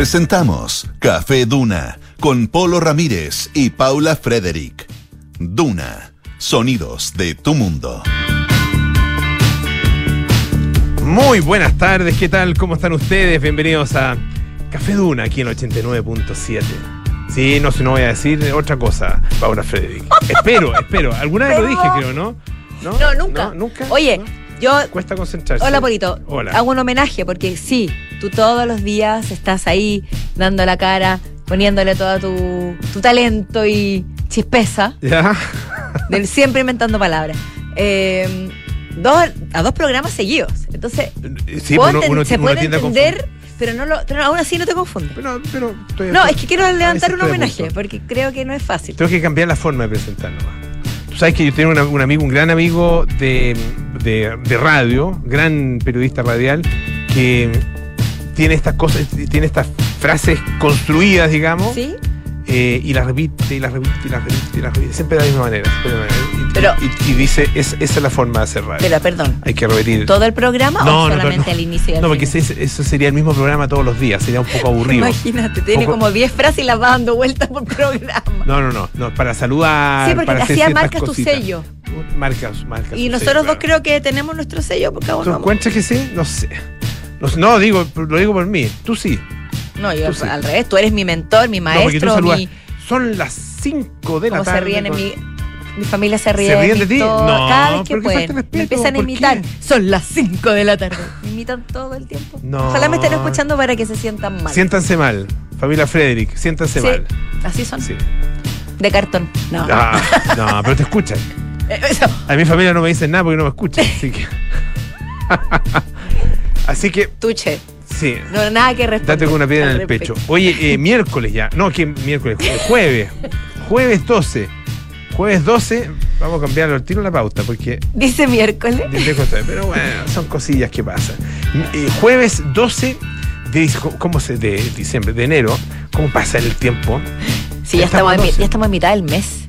Presentamos Café Duna con Polo Ramírez y Paula Frederick. Duna, sonidos de tu mundo. Muy buenas tardes, ¿qué tal? ¿Cómo están ustedes? Bienvenidos a Café Duna aquí en 89.7. Sí, no sé, no voy a decir otra cosa, Paula Frederick. espero, espero. Alguna vez lo dije, creo, ¿no? No, nunca. ¿Nunca? Oye, ¿No? Yo. Cuesta concentrarse. Hola, Polito. Hola. Hago un homenaje porque sí, tú todos los días estás ahí dando la cara, poniéndole todo tu, tu talento y chispeza, ¿Ya? del siempre inventando palabras. Eh, dos, a dos programas seguidos. Entonces, Sí, puedo uno, enten- uno- se uno puede entender, pero, no lo, pero aún así no te confunde. Pero, pero estoy- No, es que quiero levantar un homenaje porque creo que no es fácil. Tengo que cambiar la forma de presentar nomás. Tú sabes que yo tengo un amigo, un gran amigo de, de- de radio, gran periodista radial, que tiene estas cosas, tiene estas frases construidas, digamos, ¿Sí? Eh, y las repite, y las repite, y las repite, y las repite, siempre de la misma manera. siempre de la misma manera. Y, Pero- y- y dice, es, esa es la forma de hacer radio. Pero perdón, Hay que repetir. ¿todo el programa No, o no, solamente no. al inicio al No, porque ese- eso sería el mismo programa todos los días, sería un poco aburrido. Imagínate, tiene Poco- como 10 frases y las va dando vueltas por programa. No, no, no, no, para saludar. Sí, porque para hacer ciertas marcas tu sello. Marcas, marcas. Y nosotros sello, dos claro. creo que tenemos nuestro sello porque ¿Tú encuentras que sí? No. No, sé. No, digo, lo digo por mí. Tú sí. No, yo sí. al revés, tú eres mi mentor, mi no, maestro, mi. Son las 5 de la tarde. se ríen en mi. Mi familia se ríe, ¿Se ríen de ti? No, cada vez que pueden. respeto, me empiezan a ¿por imitar. qué? Son las 5 de la tarde. Me imitan todo el tiempo. No. Ojalá me estén escuchando para que se sientan mal. Siéntanse mal. Familia Frederick, siéntanse Sí, mal. así son. Sí. De cartón. No. Ah, no, pero te escuchan. Eso. A mi familia no me dicen nada porque no me escuchan. Así que. así que, Tuche. Sí. No, nada que responder. Date con una piedra en el pecho. Oye, eh, miércoles ya. No, que miércoles, jue- jueves. Jueves 12. Jueves 12. Vamos a cambiar al tiro la pauta porque. Dice miércoles. Pero bueno, son cosillas que pasan. Eh, jueves 12 de, ¿cómo se, de diciembre, de enero. ¿Cómo pasa el tiempo? Sí, Ya ya estamos, 12. ya estamos en mitad del mes.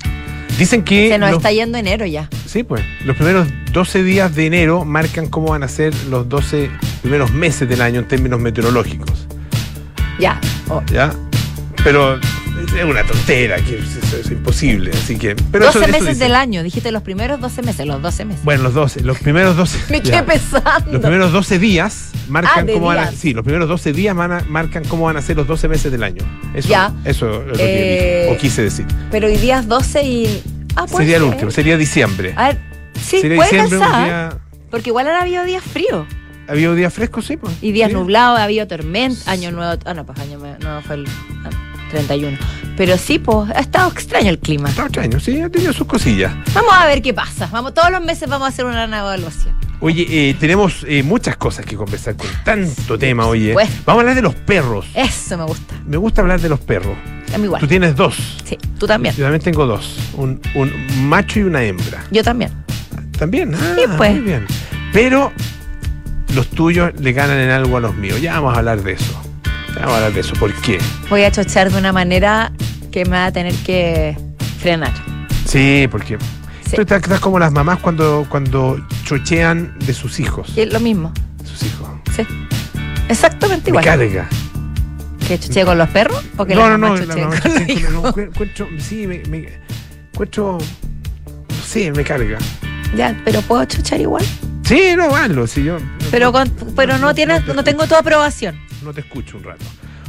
Dicen que. Se nos los- está yendo enero ya. Sí, pues. Los primeros 12 días de enero marcan cómo van a ser los 12 primeros meses del año en términos meteorológicos. Ya. Oh, ¿Ya? Pero es una tontera, que es, es- imposible. Así que. Pero 12 eso- eso meses dicen. del año. Dijiste los primeros 12 meses, los 12 meses. Bueno, los 12, los primeros 12. Me quedé pensando. Los primeros 12 días marcan Ah, cómo van a. días. Sí, los primeros 12 días van a- marcan cómo van a ser los 12 meses del año. Eso, Ya. eso es lo que Eh, dije, o quise decir. Pero hoy día es 12 y. Ah, Sería el último, sería diciembre. A ver, sí, sería puede diciembre pasar. día. Porque igual han habido días fríos. ¿Había un día fresco? Sí, pues. Y días Sí. nublados, ha habido tormenta, año nuevo. Ah, no, pues año nuevo no, fue el ah, 31. Pero sí, pues, ha estado extraño el clima. Está extraño, sí, ha tenido sus cosillas. Vamos a ver qué pasa. Vamos, todos los meses vamos a hacer una nueva evaluación. Oye, eh, tenemos eh, muchas cosas que conversar con tanto tema, oye. supuesto. Vamos a hablar de los perros. Eso me gusta. Me gusta hablar de los perros. A mí igual. Tú tienes dos. Sí, tú también. Yo también tengo dos. Un, un macho y una hembra. Yo también. También, ah, Sí, pues. muy bien. Pero los tuyos le ganan en algo a los míos. Ya vamos a hablar de eso. Ya vamos a hablar de eso. ¿Por qué? Voy a chochar de una manera que me va a tener que frenar. Sí, porque Sí. tú estás, como las mamás cuando, cuando chochean de sus hijos. Y es lo mismo. Sus hijos. Sí. Exactamente Me igual. carga. ¿Que chochee con los perros? ¿O que no, la no, no, la chochee mamá con los chochea, hijos? no, encuentro, sí, me, me encuentro, no sé, me carga. Ya, pero puedo chochar igual. Sí, no, hazlo, si yo. Pero, con- pero no, tienes, no tengo tu aprobación. No te escucho un rato.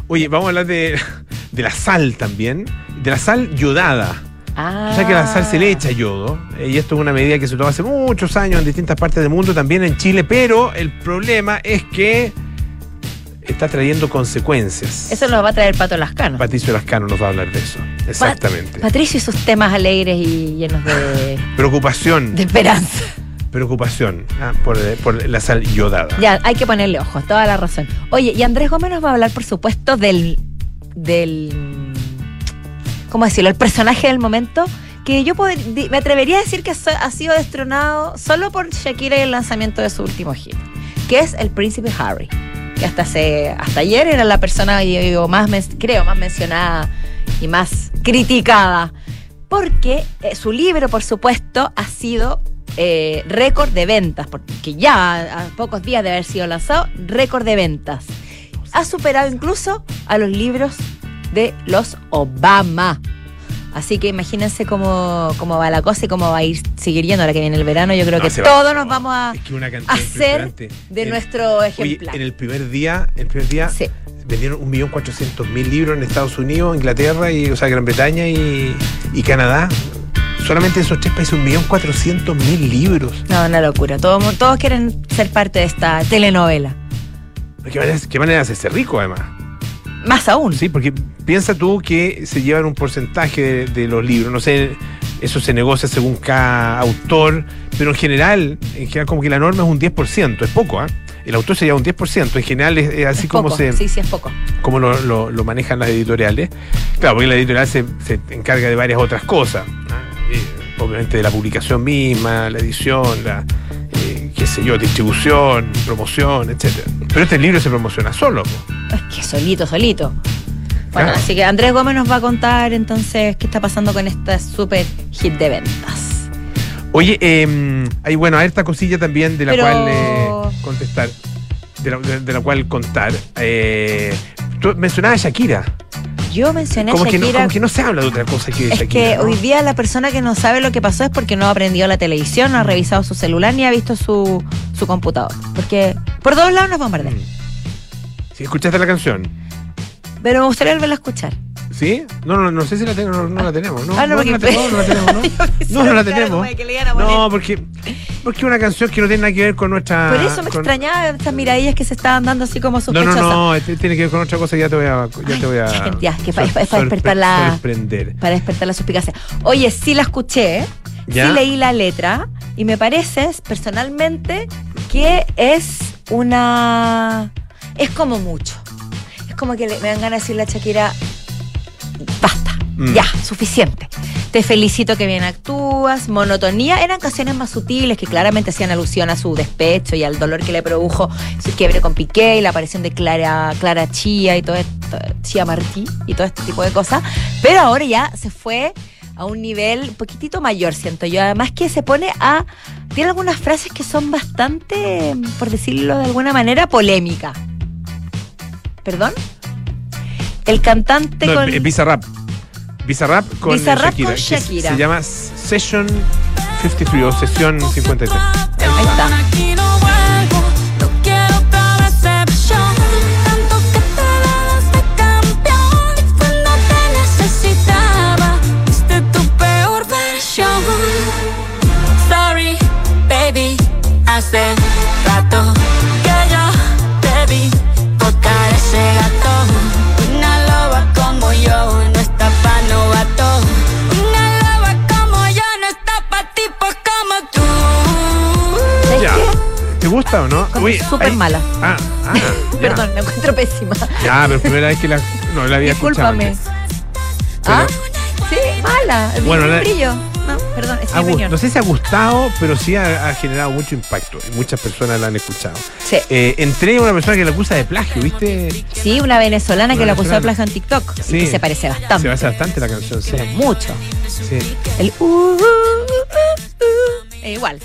Oye, vamos a hablar de, de la sal también, de la sal yodada. Ah. O sea que la sal se le echa yodo, eh, y esto es una medida que se tomó hace muchos años en distintas partes del mundo, también en Chile, pero el problema es que está trayendo consecuencias. Eso nos va a traer Pato Lascano. Patricio Lascano nos va a hablar de eso. Exactamente. Patricio y sus temas alegres y llenos de, Preocupación, de esperanza. preocupación ah, por, por la sal yodada. Ya, hay que ponerle ojos, toda la razón. Oye, y Andrés Gómez nos va a hablar, por supuesto, del. del. ¿Cómo decirlo? El personaje del momento. Que yo me atrevería a decir que so- ha sido destronado solo por Shakira y el lanzamiento de su último hit, que es el príncipe Harry. Que hasta, hasta ayer era la persona, yo más, creo, más mencionada y más criticada. Porque eh, su libro, por supuesto, ha sido eh, récord de ventas, porque ya a pocos días de haber sido lanzado, récord de ventas. Ha superado incluso a los libros de los Obama. Así que imagínense cómo, cómo va la cosa y cómo va a ir seguir yendo ahora que viene el verano. Yo creo No, que va- todos nos vamos a Es que una cantidad hacer de En- nuestro Oye, ejemplar. en el primer día, el primer día Sí. vendieron 1.400.000 libros en Estados Unidos, Inglaterra, y, o sea, Gran Bretaña y, y Canadá. Solamente en esos tres países, 1.400.000 libros. No, una locura. Todos, todos quieren ser parte de esta telenovela. ¿Qué manera, qué manera de hacerse rico, además? Más aún. Sí, porque piensa tú que se llevan un porcentaje de, de los libros. No sé, eso se negocia según cada autor, pero en general, en general como que la norma es un 10%, es poco, ¿ah? El autor se lleva un 10%, en general es, es así Es como poco. se Sí, sí, es poco. como lo, lo- lo manejan las editoriales. Claro, porque la editorial se, se encarga de varias otras cosas. Eh, obviamente de la publicación misma, la edición, la eh, qué sé yo, distribución, promoción, etcétera. Pero este libro se promociona solo. po. Es que solito, solito. Bueno, Claro. así que Andrés Gómez nos va a contar entonces qué está pasando con esta super hit de ventas. Oye, eh, hay bueno, hay esta cosilla también de la Pero- cual eh, contestar, de la, de- de la cual contar. Eh, tú mencionabas a Shakira. Yo mencioné Como a que, no, como que no se habla de otra cosa que de es Shakira. que ¿no? hoy día la persona que no sabe lo que pasó es porque no ha aprendido la televisión, no ha revisado su celular ni ha visto su, su computador. Porque por todos lados nos bombardean. Mm. Sí, ¿Escuchaste la canción? Pero me gustaría volverla a escuchar. ¿Sí? No, no, no sé si la, tengo, no, no la tenemos. No, Ah, no, no, porque- la no la tenemos, ¿no? No, no la tenemos. No, porque porque una canción que no tiene nada que ver con nuestra. Por eso me con- extrañaba estas miradillas que se estaban dando así como No, sospechosas. no, no, este tiene que ver con otra cosa ya te voy a. Ya te voy a ya, que pa- es pa- es para despertar la- Sorprender. Para despertar la suspicacia. Oye, sí la escuché, ¿Ya? sí leí la letra y me parece personalmente que es una... Es como mucho. Es como que le- me dan ganas de decirle a Shakira, basta, Mm. ya, suficiente. Te felicito que bien actúas, monotonía. Eran canciones más sutiles que claramente hacían alusión a su despecho y al dolor que le produjo su quiebre con Piqué y la aparición de Clara, Clara Chía y todo esto, Chía Martí y todo este tipo de cosas. Pero ahora ya se fue a un nivel un poquitito mayor, siento yo. Además que se pone a... Tiene algunas frases que son bastante, por decirlo de alguna manera, polémicas. ¿Perdón? El cantante No, con... eh, Bizarrap. Bizarrap con Bizarrap Shakira. con se- Shakira. Se llama Session 53 o Sesión 53. Ahí está. ¿Te gusta o no? Súper mala. Ah, ah. Perdón, la encuentro pésima. Ya, pero primera vez que la. No, la había escuchado. Discúlpame. antes. ¿Ah? Sí, mala. Bueno, Bueno, la- brillo. No, perdón, es mi Ha gu- opinión. no sé si ha gustado, pero sí ha, ha generado mucho impacto. y Muchas personas la han escuchado. Sí. Eh, entré a una persona que la acusa de plagio, ¿viste? Sí, una venezolana que la acusó de plagio en TikTok. y Sí. que se parece bastante. Se basa bastante la canción, sí. Pero mucho. sí. El uh, uh, uh, uh, uh, e igual.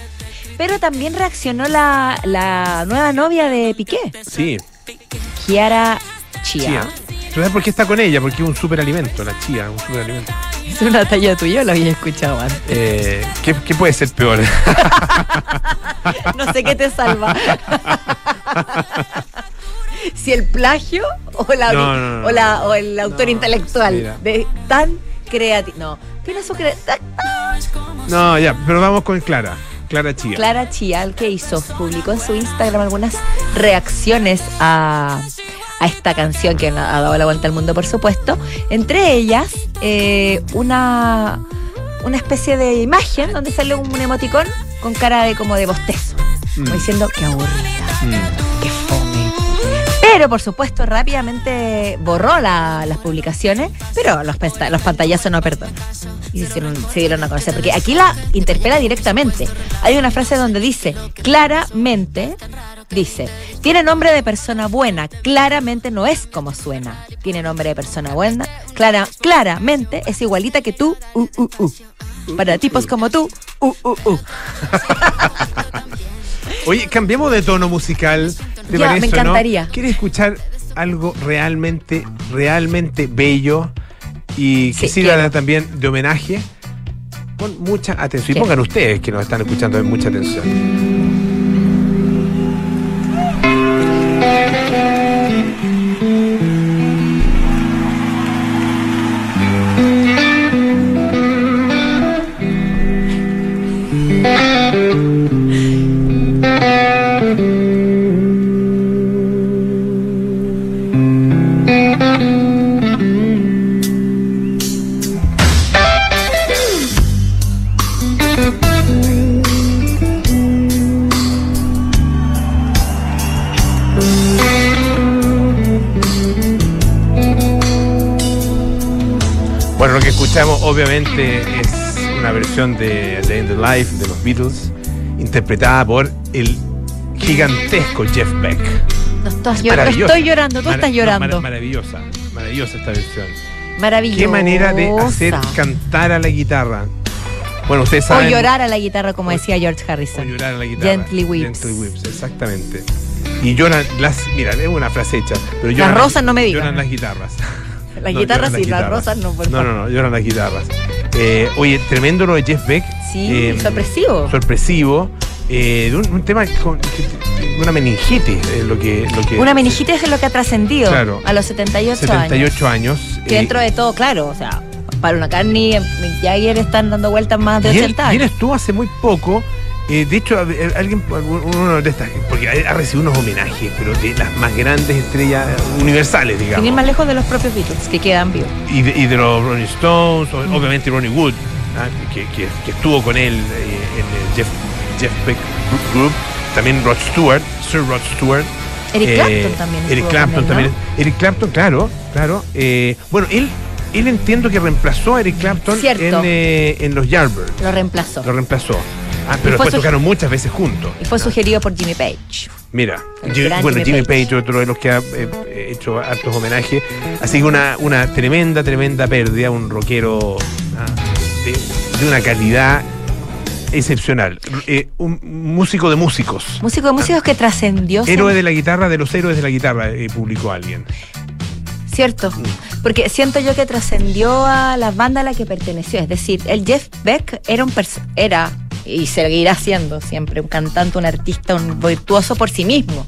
Pero también reaccionó la, la nueva novia de Piqué, Sí, Kiara Chia. chía. ¿Tú sabes por qué está con ella? Porque es un superalimento, la chía, un superalimento. Es una talla tuya, lo había escuchado antes. Eh, ¿qué, qué puede ser peor? No sé qué te salva. si el plagio o, la, No, no, no, o, la- o el autor intelectual mira. de tan creativo. No, tiene su No, ya, pero vamos con Clara. Clara Chía. Clara Chial que hizo, publicó en su Instagram algunas reacciones a, a esta canción que ha dado la vuelta al mundo, por supuesto. Entre ellas, eh, una, una especie de imagen donde sale un emoticón con cara de como de bostezo, como Mm. diciendo que aburrida, Mm. Pero por supuesto rápidamente borró la- las publicaciones, pero los, pantallazos no perdonan. Y se, dieron a conocer, porque aquí la interpela directamente. Hay una frase donde dice, claramente, dice, tiene nombre de persona buena, claramente no es como suena. Tiene nombre de persona buena, clara, claramente es igualita que tú, uh, uh. Para tipos como tú, uh, uh. Oye, cambiemos de tono musical. ¿Te Ya, parece me no? encantaría. ¿Quieres escuchar algo realmente, realmente bello y que Sí, sirva quiero. también de homenaje con mucha atención. Y pongan ustedes que nos están escuchando mucha atención. Escuchamos obviamente es una versión de The End of Life de los Beatles, interpretada por el gigantesco Jeff Beck. No estás llor- Maravillosa. estoy llorando, tú estás no, llorando. mara- maravillosa, maravillosa esta versión. Maravillosa. Qué manera de hacer cantar a la guitarra. Bueno, ustedes O saben. llorar a la guitarra, como O- decía George o Harrison. llorar a la guitarra. Gently Weeps. Gently Weeps, exactamente. Y lloran las. Mira, es una frase hecha. Pero lloran rosas no me digan. Lloran las guitarras. Las No, guitarras sí, las rosas no, por No, favor. no, no, lloran las guitarras. Eh, oye, tremendo lo de Jeff Beck. Sí, Eh, sorpresivo. sorpresivo. eh, de un, un tema con una meningitis, eh, lo que, lo que Una meningitis es lo que ha trascendido Claro. a los 78, 78 años. años. Que dentro de todo, claro, o sea, para una carne, Mick Jagger están dando vueltas más de y él, 80 y él años. estuvo hace muy poco. Eh, de hecho, a- alguien, uno de estas, porque ha recibido unos homenajes, pero de las más grandes estrellas universales, Sin ir digamos. más lejos de los propios Beatles, que quedan vivos. Y de, y de los Rolling Stones, Mm. obviamente Ronnie Wood, ah, que, que- que estuvo con él eh, en el Jeff, Jeff Beck Group. También Rod Stewart, Sir Rod Stewart. Eric Eh, Clapton también. Eric Clapton también. Eric Clapton, claro, claro. Eh, bueno, él, él entiendo que reemplazó a Eric Clapton en, eh, en los Yardbirds. Lo reemplazó. Lo reemplazó. Ah, pero después tocaron muchas veces juntos. Y fue sugerido por Jimmy Page. Mira, Jimmy- bueno, Jimmy Page. Page, otro de los que ha eh, hecho hartos homenajes. Así que una, una tremenda, tremenda pérdida, un rockero ah, de, de una calidad excepcional. Eh, un músico de músicos. Músico de músicos que trascendió. Héroe de la guitarra, de los héroes de la guitarra, eh, publicó alguien. Cierto. Porque siento yo que trascendió a la banda a la que perteneció. Es decir, el Jeff Beck era un era y seguirá siendo siempre un cantante, un artista, un virtuoso por sí mismo.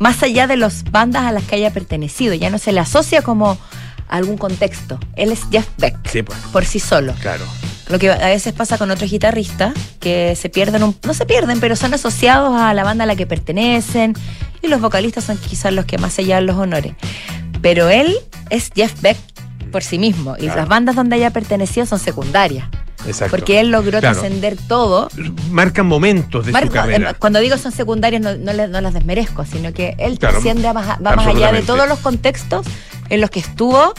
Más allá de las bandas a las que haya pertenecido. Ya no se le asocia como a algún contexto. Él es Jeff Beck. Sí, pues, Por sí solo. claro. Lo que a veces pasa con otros guitarristas que se pierden, un- no se pierden, pero son asociados a la banda a la que pertenecen y los vocalistas son quizás los que más se llevan los honores. Pero él es Jeff Beck por sí mismo y Claro. las bandas donde haya pertenecido son secundarias. Exacto. Porque él logró Claro. trascender todo. Marcan momentos de su carrera. eh, cuando digo son secundarias no, no, no las desmerezco, sino que él Claro, trasciende a más- va más allá de todos los contextos en los que estuvo,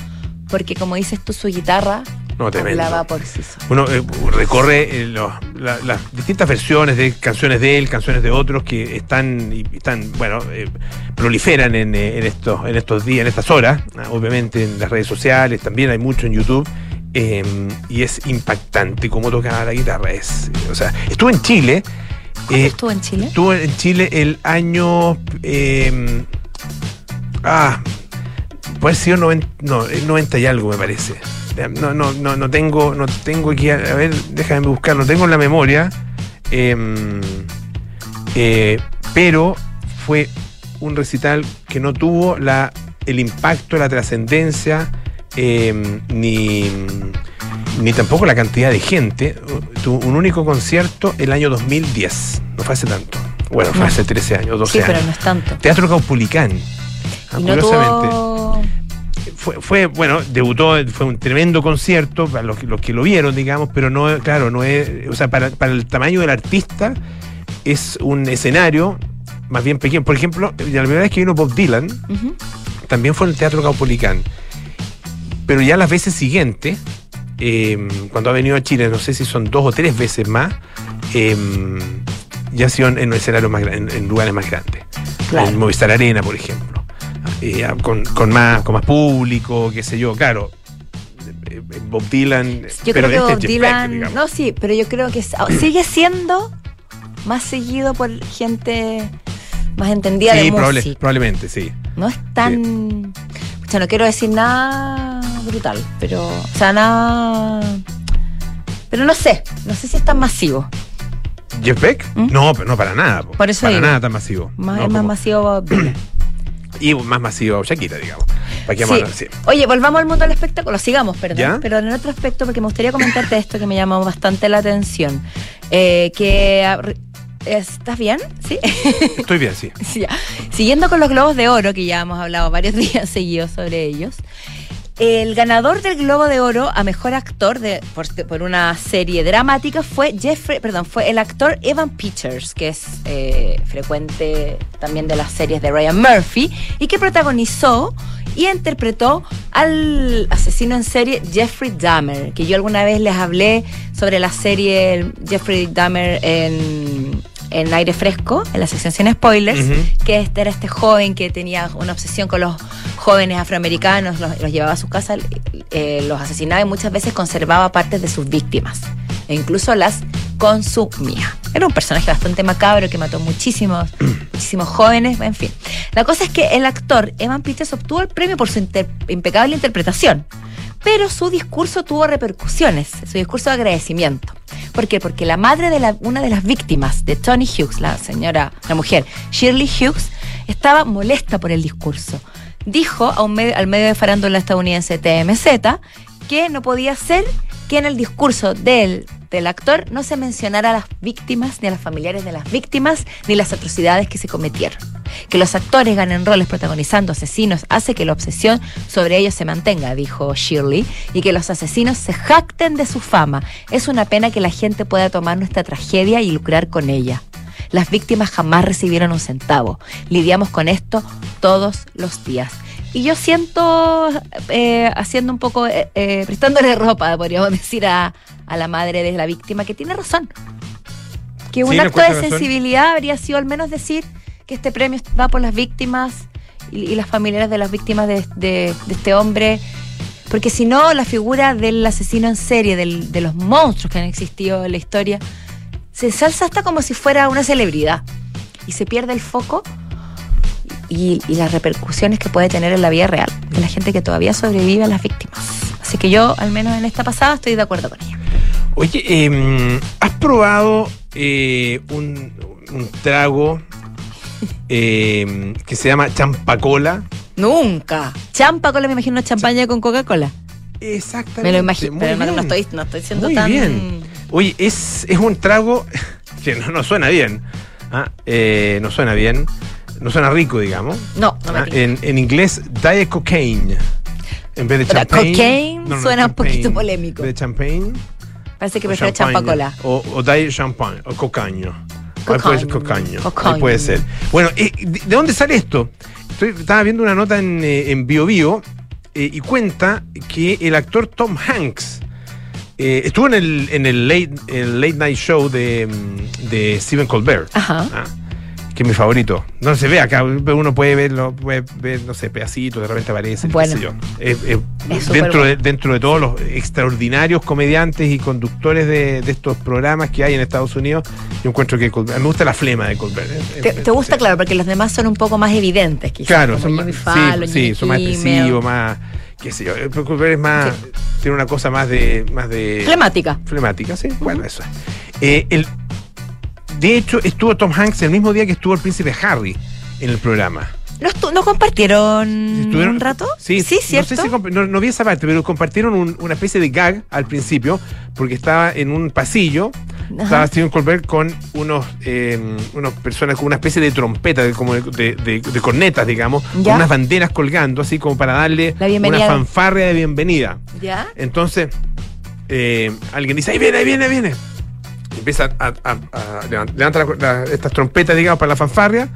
porque como dices tú, su guitarra No, tremendo. hablaba por sí sola. Uno eh, recorre eh, los- la- las distintas versiones de canciones de él, canciones de otros que están, y están bueno, eh, proliferan en, eh, en estos, en estos días, en estas horas, ah, obviamente en las redes sociales, también hay mucho en YouTube. Eh, y es impactante cómo tocaba la guitarra. Es, o sea, estuvo en Chile. ¿Cuándo eh, estuvo en Chile? Estuvo en Chile el año. eh, ah, puede ser noven- no, el 90 y algo, me parece. No, no, no, no tengo, no tengo aquí. A a ver, déjame buscarlo. Tengo en la memoria. em, eh, pero fue un recital que no tuvo la, el impacto, la trascendencia, em, ni, ni tampoco la cantidad de gente. Tuvo un único concierto el año 2010. No fue hace tanto. Bueno, fue No. hace 13 años, 12 Sí, pero años. no es tanto. Teatro no curiosamente. tuvo... Fue, fue, bueno, debutó, fue un tremendo concierto para los, que- los que lo vieron, digamos, pero no, claro, no es, o sea, para, para el tamaño del artista es un escenario más bien pequeño. Por ejemplo, la primera vez que vino Bob Dylan, también fue en el Teatro Caupolicán. Pero ya las veces siguientes, eh, cuando ha venido a Chile, no sé si son dos o tres veces más, eh, ya ha sido en, en escenarios más, en, en lugares más grandes. Claro. En Movistar Arena, por ejemplo. Eh, con, con más, con más público, qué sé yo, claro. eh, Bob Dylan. Yo pero creo que este Bob Dylan, no sí, pero yo creo que s- sigue siendo más seguido por gente más entendida sí, de probable- música. probablemente, sí. No es tan. O sea, no quiero decir nada brutal, pero. O sea, nada. Pero no sé. No sé si es tan masivo. ¿Jeff Beck? ¿Mm? No, pero no para nada. po. Por eso para digo. nada tan masivo. Más, No, es más como- masivo. Y más masivo Shakira, digamos. ¿Para qué Sí. Oye, volvamos al mundo del espectáculo. Sigamos, perdón. ¿Ya? Pero en otro aspecto, porque me gustaría comentarte esto que me llamó bastante la atención. Eh, que. ¿Estás bien? Sí. Estoy bien, sí. Sí. Siguiendo con los globos de oro, que ya hemos hablado varios días seguidos sobre ellos. El ganador del Globo de Oro a mejor actor de, por, una serie dramática fue Jeffrey, perdón, fue el actor Evan Peters, que es eh, frecuente también de las series de Ryan Murphy, y que protagonizó y interpretó al asesino en serie Jeffrey Dahmer, que yo alguna vez les hablé sobre la serie Jeffrey Dahmer en, en aire fresco, en la sección sin spoilers, Ujú. que este era este joven que tenía una obsesión con los jóvenes afroamericanos, los, los llevaba a su casa, eh, los asesinaba y muchas veces conservaba partes de sus víctimas e incluso las consumía. Era un personaje bastante macabro que mató muchísimos, muchísimos jóvenes, en fin. La cosa es que el actor Evan Peters obtuvo el premio por su inter- impecable interpretación, pero su discurso tuvo repercusiones, su discurso de agradecimiento. ¿Por qué? Porque la madre de una de las víctimas de Tony Hughes, la señora, la mujer, Shirley Hughes, estaba molesta por el discurso. Dijo a un medio- al medio de farándula estadounidense TMZ que no podía ser que en el discurso del, del actor no se mencionara a las víctimas, ni a los familiares de las víctimas, ni las atrocidades que se cometieron. Que los actores ganen roles protagonizando asesinos hace que la obsesión sobre ellos se mantenga, dijo Shirley, y que los asesinos se jacten de su fama. Es una pena que la gente pueda tomar nuestra tragedia y lucrar con ella. Las víctimas jamás recibieron un centavo. Lidiamos con esto todos los días. Y yo siento, eh, haciendo un poco, eh, eh, prestándole ropa, podríamos decir, a, a la madre de la víctima, que tiene razón. Que un Sí, acto de razón. sensibilidad habría sido al menos decir que este premio va por las víctimas y, y las familiares de las víctimas de, de- de este hombre. Porque si no, la figura del asesino en serie, del- de los monstruos que han existido en la historia, se ensalza hasta como si fuera una celebridad. Y se pierde el foco y, y las repercusiones que puede tener en la vida real de la gente que todavía sobrevive a las víctimas. Así que yo, al menos en esta pasada, estoy de acuerdo con ella. Oye, eh, ¿has probado eh, un, un trago eh, que se llama champacola? Nunca. Champa cola, me imagino champaña con Coca-Cola. Exactamente. Me lo imagino, pero no, estoy, no estoy siendo Muy tan. bien. Oye, es, es un trago que no, no suena bien. ¿ah? Eh, no suena bien. No suena rico, digamos. No, no me ¿ah? en, en inglés, Diet Cocaine. En vez de Pero champagne. cocaine suena un poquito polémico. En vez de champagne. Parece que o prefiere champagne. champa cola. O, o Diet Champagne. O cocaño. Ahí Cocaine. puede ser cocaño. Ahí Cocaine. puede ser. Bueno, eh, ¿de, de dónde sale esto? Estoy- estaba viendo una nota en, eh, en Bio Bio eh, y cuenta que el actor Tom Hanks eh, estuvo en el, en el late, el late Night Show de, mm, de Stephen Colbert. Ajá. Ah, que es mi favorito. No se ve acá, uno puede verlo, puede ver, no sé, pedacitos, de repente aparece, Bueno. sé yo. Eh, eh, dentro, de, dentro de todos los extraordinarios comediantes y conductores de, de estos programas que hay en Estados Unidos, yo encuentro que Colbert- me gusta la flema de Colbert. eh, ¿Te, te gusta, sí. claro? Porque los demás son un poco más evidentes, quizás. Claro, son más, sí, son más expresivos, más, qué sé yo. Colbert es más, tiene una cosa más de, más de Flemática. Flemática, sí. Bueno, eso es. El, de hecho, estuvo Tom Hanks el mismo día que estuvo el príncipe Harry en el programa. ¿No, no compartieron ¿Estuvieron- un rato? Sí, sí, cierto. No, sé si no, no vi esa parte, pero compartieron un- una especie de gag al principio, porque estaba en un pasillo, Ajá. estaba Steven Colbert con unos, eh, unas personas con una especie de trompeta, de, como de, de- de- de cornetas, digamos, Ya. con unas banderas colgando, así como para darle una fanfarria de bienvenida. ¿Ya? Entonces, eh, alguien dice, ahí viene, ahí viene, ahí viene. Empieza a, a- a levan- levanta la- la- estas trompetas, digamos, para la fanfarria.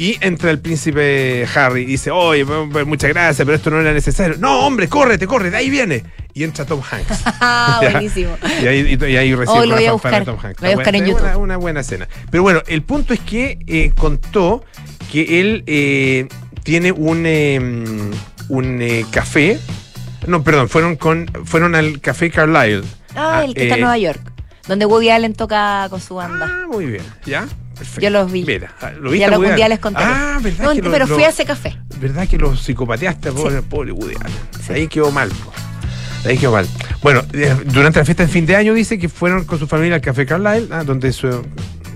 Y entra el príncipe Harry y dice, oye, muchas gracias, pero esto no era necesario. No, hombre, córrete, corre, de ahí viene. Y entra Tom Hanks. Ah, buenísimo. Y ahí, y- y ahí recibe Oh, lo una voy a buscar. Tom Hanks. Lo voy a buscar en YouTube. Una, buena escena. Pero bueno, el punto es que eh, contó que él eh, tiene un, eh, un eh, café. No, perdón, fueron, con, fueron al café Carlyle. Ah, el que está en Nueva York. Donde Woody Allen toca con su banda. Ah, muy bien, ¿ya? Perfecto. Yo los vi. Mira, ah, ¿lo viste a algún Woody día Allen? les contaré. Ah, ¿verdad? No, que pero lo- fui a ese café. ¿Verdad que lo psicopateaste, pobre, pobre Woody Allen? Sí. Ahí quedó mal. Ahí quedó mal. Bueno, eh, durante la fiesta de fin de año dice que fueron con su familia al Café Carlyle, ah, donde su,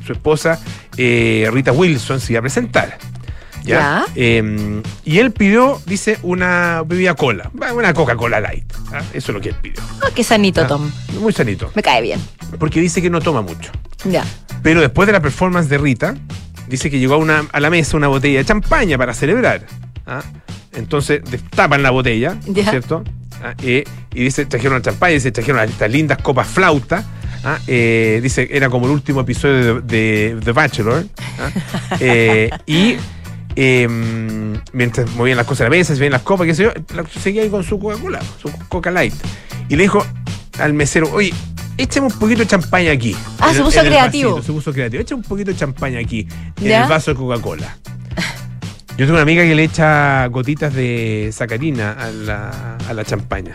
su esposa eh, Rita Wilson se iba a presentar. ¿Ya? Ya. Eh, y él pidió, dice, una bebida cola, una Coca-Cola Light. ¿ah? Eso es lo que él pidió. Ah, qué sanito, Ah, Tom. Muy sanito. Me cae bien. Porque dice que no toma mucho. Ya. Pero después de la performance de Rita, dice que llegó a, una- a la mesa una botella de champaña para celebrar. ¿ah? Entonces destapan la botella, ¿no es Ya. ¿cierto? Eh, y dice, trajeron la champaña, dice, trajeron estas lindas copas flauta. ¿ah? Eh, dice, era como el último episodio de, de The Bachelor. ¿ah? Eh, y eh, mientras movían las cosas a la mesa, se veían las copas, qué sé yo, seguía ahí con su Coca-Cola, su Coca Light. Y le dijo al mesero, oye, échame un poquito de champaña aquí. Ah, En se puso creativo. vasito, se puso creativo. Echa un poquito de champaña aquí, en el vaso de Coca-Cola. Yo tengo una amiga que le echa gotitas de sacarina a la, a la champaña.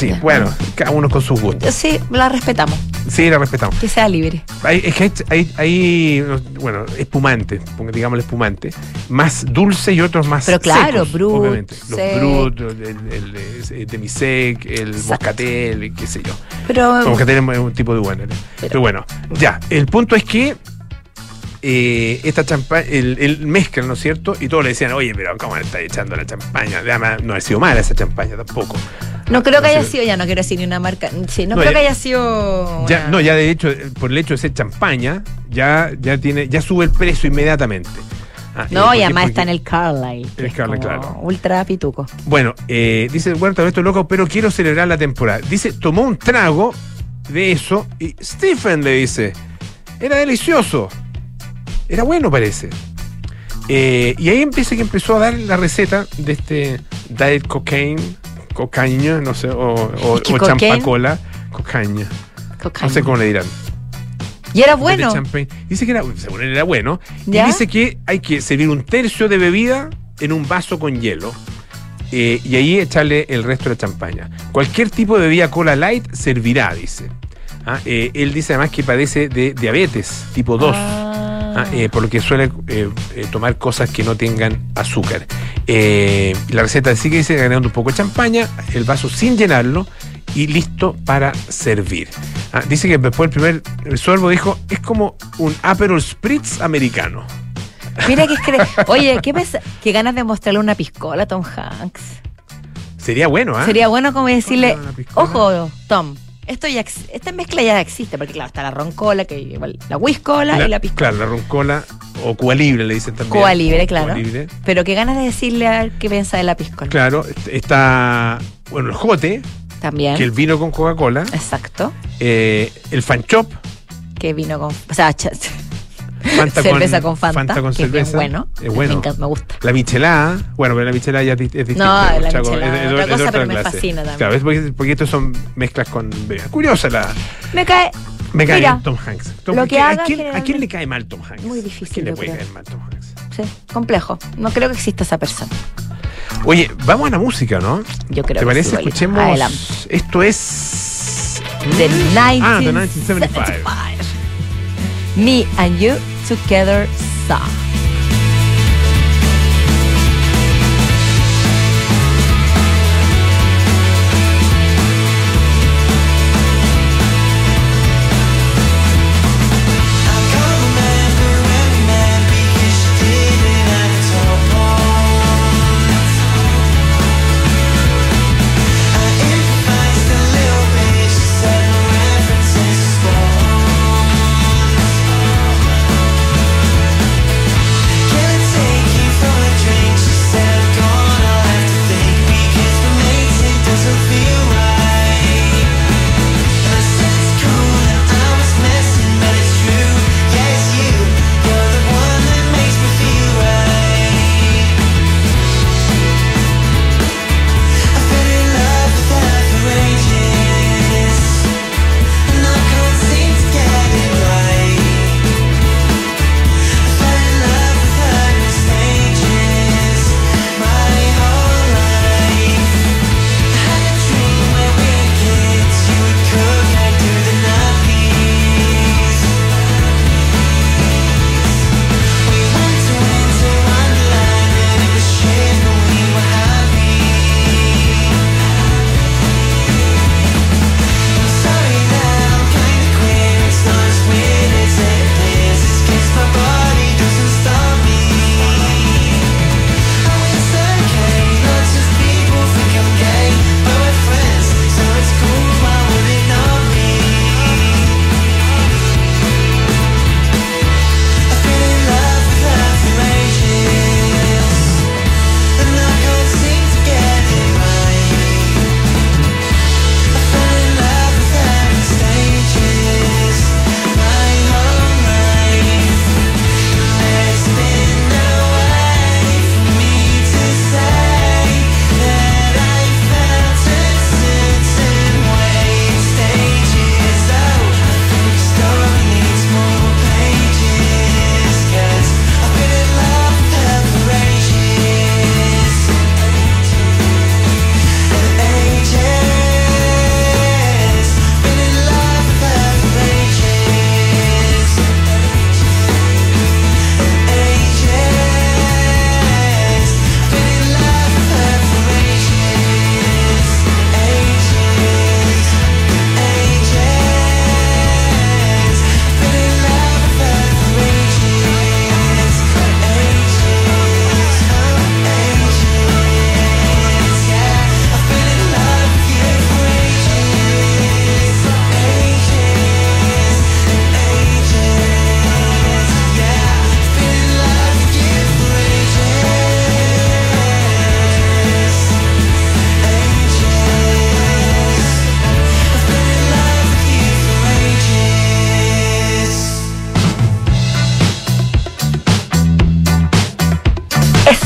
Sí, bueno, cada uno con sus gustos. Sí, la respetamos. Sí, la respetamos. Que sea libre. Hay, es que hay, hay- bueno, espumante, digamos espumante, más dulce y otros más Pero claro, secos, Brut, obviamente. Los Sec. Brut, el, el, el Demisec, el. Moscatel, qué sé yo. Pero. El Moscatel es un tipo de bueno. Pero, bueno, ya, el punto es que eh, esta champaña, el, el mezclan, ¿no es cierto? Y todos le decían, oye, pero ¿cómo le está echando la champaña? Además, no ha sido mala esa champaña tampoco. No creo que haya sido, ya no quiero decir ni una marca. Sí, no, No, creo ya- que haya sido. Ya, no, ya de hecho, eh, por el hecho de ser champaña, ya, ya tiene, ya sube el precio inmediatamente. Ah, No, eh, y además está en el Carlyle. que El como claro. Ultra pituco. Bueno, eh, dice, bueno, tal vez estoy loco, pero quiero celebrar la temporada. Dice, tomó un trago de eso y Stephen le dice, era delicioso. Era bueno, parece. Eh, y ahí empieza que empezó a dar la receta de este Diet Cocaine, cocaña, no sé, o, o, o champacola, cocaña. Cocaína. No sé cómo le dirán. Y era bueno. Dice que era, según él era bueno. ¿Ya? Y dice que hay que servir un tercio de bebida en un vaso con hielo. eh, y ahí echarle el resto de la champaña. Cualquier tipo de bebida cola light servirá, dice. Ah, eh, él dice además que padece de diabetes tipo 2. Ah. Ah, eh, por lo que suele eh, eh, tomar cosas que no tengan azúcar. Eh, la receta sí que dice agregando un poco de champaña, el vaso sin llenarlo y listo para servir. Ah, dice que después del primer sorbo dijo, es como un Aperol Spritz americano. Mira que es cre- Oye, ¿qué, pesa- qué ganas de mostrarle una piscola a Tom Hanks. Sería bueno, ¿ah? Sería bueno como decirle, ojo, Tom, esto ya esta mezcla ya existe, porque claro, está la roncola, que igual, la whiscola y la piscola. Claro, la roncola o Cuba Libre le dicen también. Cuba Libre, Cuba claro. Libre. Pero qué ganas de decirle a ver qué piensa de la piscola. Claro, está, bueno, el jote, También. que el vino con Coca-Cola, Exacto. eh, el fan chop, Que vino con. O sea, Fanta cerveza con Fanta. Fanta con que es cerveza. bueno. Es bueno. Me, encanta, me gusta. La michelada, bueno, pero la michelada ya es di- es distinta. No, la Chaco, michelada es es es otra cosa, otra pero me clase. fascina también. Claro, es porque, porque estos son mezclas con bebidas. Curiosa la. Me cae. Me cae Mira, Tom Hanks. Tom- lo ¿a que haga ¿a, quién, ¿A quién le cae mal Tom Hanks? Muy difícil, ¿A quién le puede creo. caer mal Tom Hanks? Sí, complejo. No creo que exista esa persona. Oye, vamos a la música, ¿no? Yo creo ¿Te que parece? sí, Bolita. Escuchemos. Adelante. Esto es. The Ah, The 1975. 1975. Me and You Together Song.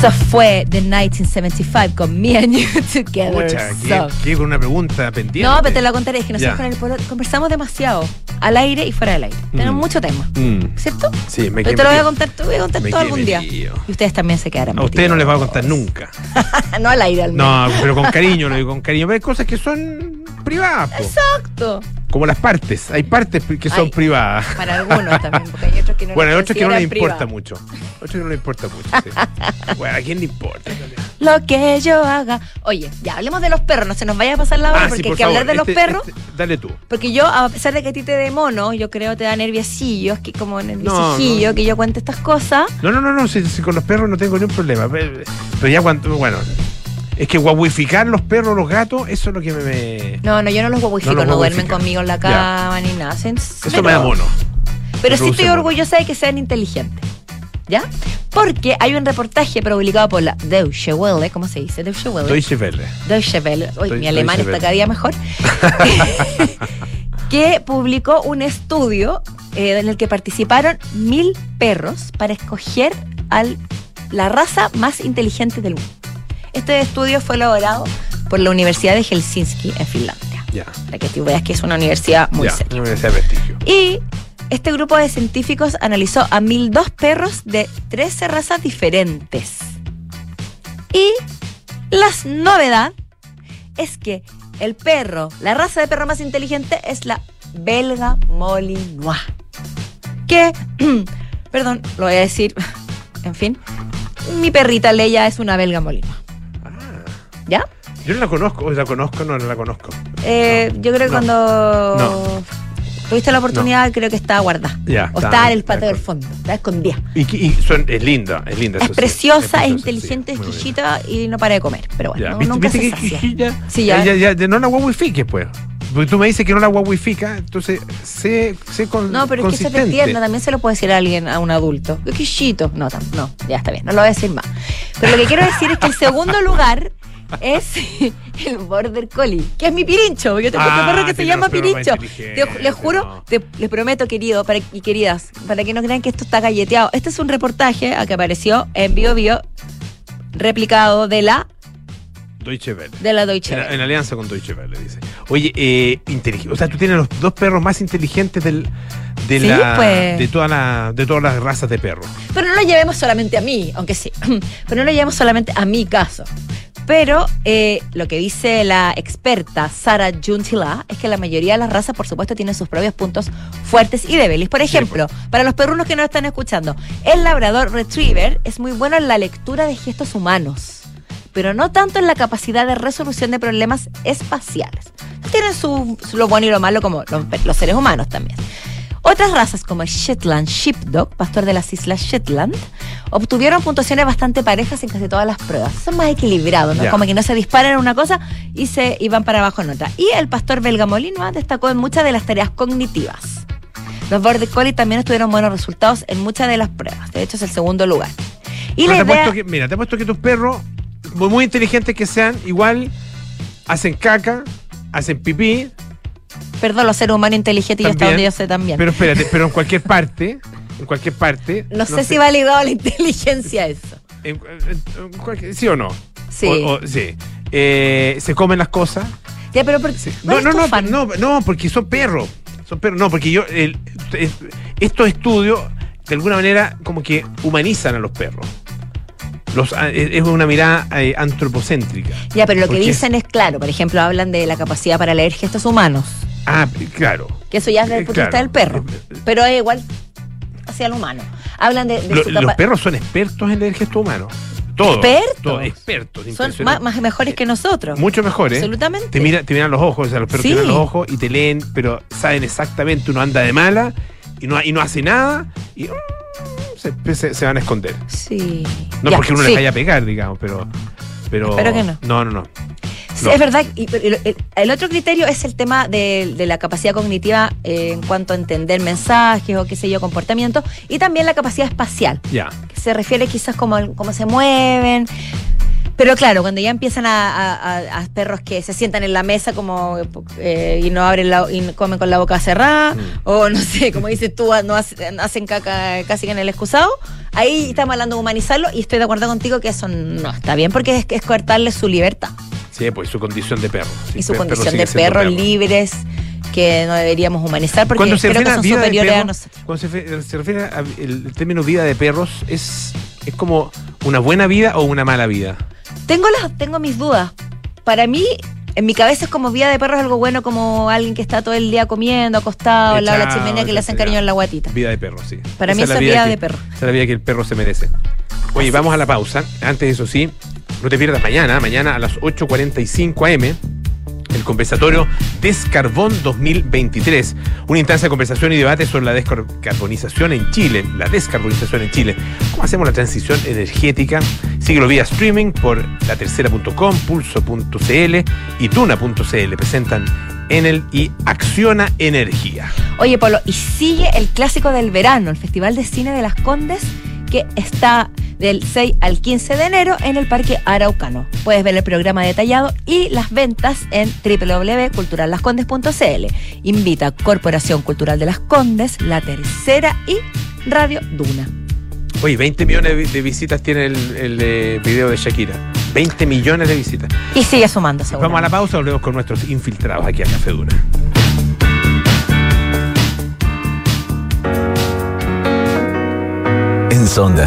Eso fue The 1975 con Me and You Together. Pucha, So. que con una pregunta pendiente. No, pero te la contaré. Es que nosotros con el conversamos demasiado. Al aire y fuera del aire. Tenemos Mm. mucho tema. Mm, ¿Cierto? sí, me Pero quedé te lo voy a contar, te voy a contar Me todo algún día. Y ustedes también se quedarán A ustedes no les voy a contar nunca. no al aire al menos. No, pero con cariño, lo digo con cariño. Pero hay cosas que son privadas, po. Exacto. Como las partes. Hay partes que son Ay. privadas. Para algunos también, porque hay otros que no Bueno, hay otros que no les importa mucho. Otros que no les importa mucho. sí. Bueno, ¿a quién le importa? Lo que yo haga. Oye, ya hablemos de los perros, no se nos vaya a pasar la hora Ah, porque sí, hay que hablar de los Este- perros. este- dale tú. Porque yo, a pesar de que a ti te dé mono, yo creo te da nerviosillos, que como nerviosijillo, no. que yo cuente estas cosas. No, no, no, no. Si, si con los perros no tengo ningún problema. Pero, pero ya cuando. Bueno. Es que guaguificar los perros, los gatos, eso es lo que me. me- No, no, yo no los guaguifico, No no, duermen conmigo en la cama ni nada. Hacen- Eso me da mono. Pero sí estoy mono. orgullosa de que sean inteligentes. ¿Ya? Porque hay un reportaje publicado por la Deutsche Welle, ¿cómo se dice? Deutsche Welle. Deutsche Welle. Deutsche Welle. Uy, mi alemán Deutsche está cada día mejor. que publicó un estudio eh, en el que participaron mil perros para escoger al, la raza más inteligente del mundo. Este estudio fue elaborado por la Universidad de Helsinki en Finlandia. Ya. Para que tú veas que es una universidad muy ya. seria. Una universidad de prestigio. Y este grupo de científicos analizó a 1002 perros de 13 razas diferentes. Y la novedad es que el perro, la raza de perro más inteligente es la belga Malinois. Que, perdón, lo voy a decir, en fin, mi perrita Leia es una belga Malinois. ¿Ya? Yo no la conozco, o la conozco, no, no la conozco. Eh, yo creo que No. cuando No. tuviste la oportunidad, creo que estaba guardada. Ya, o está- está en el patio del fondo, está escondida. Y, que- y son- es linda, es linda. Es eso sí. preciosa, es inteligente, sí, es exquisita y no para de comer. Pero bueno, Ya, ¿Viste, nunca viste se que sacia. quijilla? Sí, ya. ya, ya, no la guaguifiques, pues. Porque tú me dices que no la guaguifica, entonces sé, sé con, No, pero es que eso es tierno, también se lo puede decir a alguien, a un adulto. ¡Qué quillito! No, no, ya está bien, no lo voy a decir más. Pero lo que quiero decir es que el segundo lugar es el Border Collie, que es mi pirincho. Yo tengo Ah, otro perro que se llama pirincho. Te- les juro, no. te- les prometo, querido para, y queridas, para que no crean que esto está galleteado. Este es un reportaje a que apareció en Bio Bio, replicado de la, Deutsche Welle. de la Deutsche Welle. en alianza con Deutsche Welle, dice. Oye, eh, o sea, tú tienes los dos perros más inteligentes del, de, Sí, la, pues. de, toda la, de todas las razas de perros. Pero no lo llevemos solamente a mí, aunque sí. Pero no lo llevemos solamente a mi caso. Pero eh, lo que dice la experta Sara Juntila es que la mayoría de las razas, por supuesto, tienen sus propios puntos fuertes y débiles. Por ejemplo, para los perrunos que no están escuchando, el labrador retriever es muy bueno en la lectura de gestos humanos, pero no tanto en la capacidad de resolución de problemas espaciales. Tienen su, su- lo bueno y lo malo como los, los seres humanos también. Otras razas como el Shetland Sheepdog, pastor de las islas Shetland, obtuvieron puntuaciones bastante parejas en casi todas las pruebas. Son más equilibrados, ¿no? Como que no se disparan en una cosa y se y van para abajo en otra. Y el pastor belga Molinois destacó en muchas de las tareas cognitivas. Los Border Collie también obtuvieron buenos resultados en muchas de las pruebas. De hecho, es el segundo lugar. Y la te idea... apuesto que, mira, te apuesto que tus perros, muy, muy inteligentes que sean, igual hacen caca, hacen pipí, Perdón, los seres humanos inteligentes y hasta donde yo sé también. pero espérate, pero en cualquier parte, en cualquier parte. no, sé si va ligado a la inteligencia eso. en- en- en cualquier- ¿Sí o no? Sí. O- o- sí. Eh, se comen las cosas. Ya, pero por, Sí. ¿cuál No, no, no, no, no, porque son perros. Son perros. No, porque yo. el- es- estos estudios, de alguna manera, como que humanizan a los perros. Los, a- es una mirada eh, antropocéntrica. Ya, pero lo que dicen es claro. Por ejemplo, hablan de la capacidad para leer gestos humanos. Ah, claro. Que eso ya es desde el Eh, punto de vista del perro. Pero es igual hacia el humano. Hablan de, de Lo- su los perros son expertos en leer gestos humanos. Todos. ¿Expertos? Todos, expertos. Son más, más mejores que nosotros. Mucho mejores. Absolutamente. Te, mira, te miran los ojos, o sea, los perros Sí. te miran los ojos y te leen, pero saben exactamente, uno anda de mala y no, y no hace nada y se, se- se van a esconder. Sí. No Ya, porque uno sí. les vaya a pegar, digamos, pero. pero Espero que no. No, no, no. Sí, No. Es verdad. Y el, el- otro criterio es el tema de, de la capacidad cognitiva eh, en cuanto a entender mensajes o qué sé yo, comportamiento. Y también la capacidad espacial. Ya. que se refiere quizás como cómo se mueven. Pero claro, cuando ya empiezan a, a- a- a perros que se sientan en la mesa como eh, y no abren la, y comen con la boca cerrada, Mm. o no sé, como dices tú, no hacen, hacen caca casi que en el excusado, ahí estamos hablando de humanizarlo y estoy de acuerdo contigo que eso no está bien porque es, es cortarle su libertad Sí, pues su condición de perro. Sí, y su perro condición de perros perro. libres que no deberíamos humanizar porque creo que son superiores a nosotros. cuando se, se refiere al término vida de perros, es, es como una buena vida o una mala vida. Tengo las, tengo mis dudas. Para mí, en mi cabeza es como vida de perro es algo bueno, como alguien que está todo el día comiendo, acostado, al lado de la chimenea, que le hacen cariño en la guatita. Vida de perro, sí. Para mí Esa eso la es vida que- de perro. Esa es la vida que el perro se merece. Oye, vamos a la pausa. Antes, eso sí, no te pierdas mañana, mañana a las 8.45 am, el conversatorio Descarbón 2023. Una instancia de conversación y debate sobre la descarbonización en Chile. La descarbonización en Chile. ¿Cómo hacemos la transición energética? Síguelo vía streaming por latercera.com, pulso.cl y tuna.cl. Presentan Enel y Acciona Energía. Oye, Pablo, y sigue el clásico del verano, el Festival de Cine de las Condes, que está del 6 al 15 de enero en el Parque Araucano. Puedes ver el programa detallado y las ventas en www.culturallascondes.cl. Invita Corporación Cultural de las Condes, La Tercera y Radio Duna. Oye, 20 millones de vi- de visitas tiene el, el, eh, video de Shakira. 20 millones de visitas. Y sigue sumando, seguro. Vamos a la pausa, volvemos con nuestros infiltrados aquí a Café Duna. En Sonda,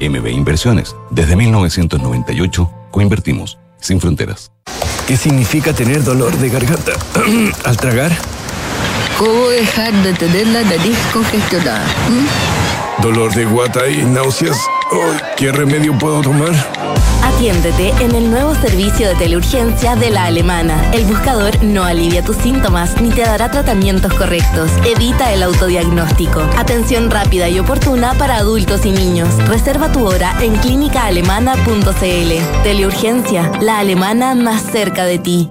MB Inversiones, desde 1998, coinvertimos sin fronteras. ¿Qué significa tener dolor de garganta al tragar? ¿Cómo dejar de tener la nariz congestionada? ¿Mm? ¿Dolor de guata y náuseas? ¿Qué remedio puedo tomar? Atiéndete en el nuevo servicio de teleurgencia de la alemana. El buscador no alivia tus síntomas ni te dará tratamientos correctos. Evita el autodiagnóstico. Atención rápida y oportuna para adultos y niños. Reserva tu hora en clínicaalemana.cl. Teleurgencia, la alemana más cerca de ti.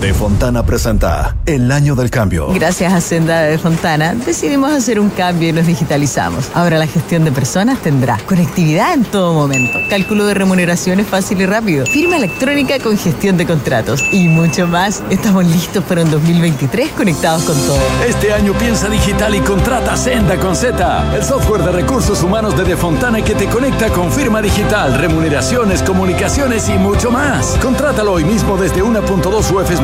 De Fontana presenta El Año del Cambio. Gracias a Senda de Fontana decidimos hacer un cambio y nos digitalizamos. Ahora la gestión de personas tendrá conectividad en todo momento, cálculo de remuneraciones fácil y rápido, firma electrónica con gestión de contratos y mucho más. Estamos listos para un 2023 conectados con todo. Este año piensa digital y contrata Senda con Z, el software de recursos humanos de De Fontana que te conecta con firma digital, remuneraciones, comunicaciones y mucho más. Contrátalo hoy mismo desde 1.2 UFs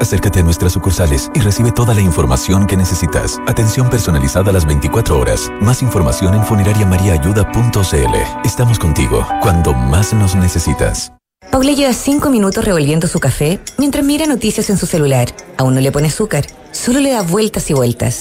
Acércate a nuestras sucursales y recibe toda la información que necesitas. Atención personalizada a las 24 horas. Más información en funerariamariaayuda.cl. Estamos contigo cuando más nos necesitas. Paula lleva cinco minutos revolviendo su café mientras mira noticias en su celular. Aún no le pone azúcar, solo le da vueltas y vueltas.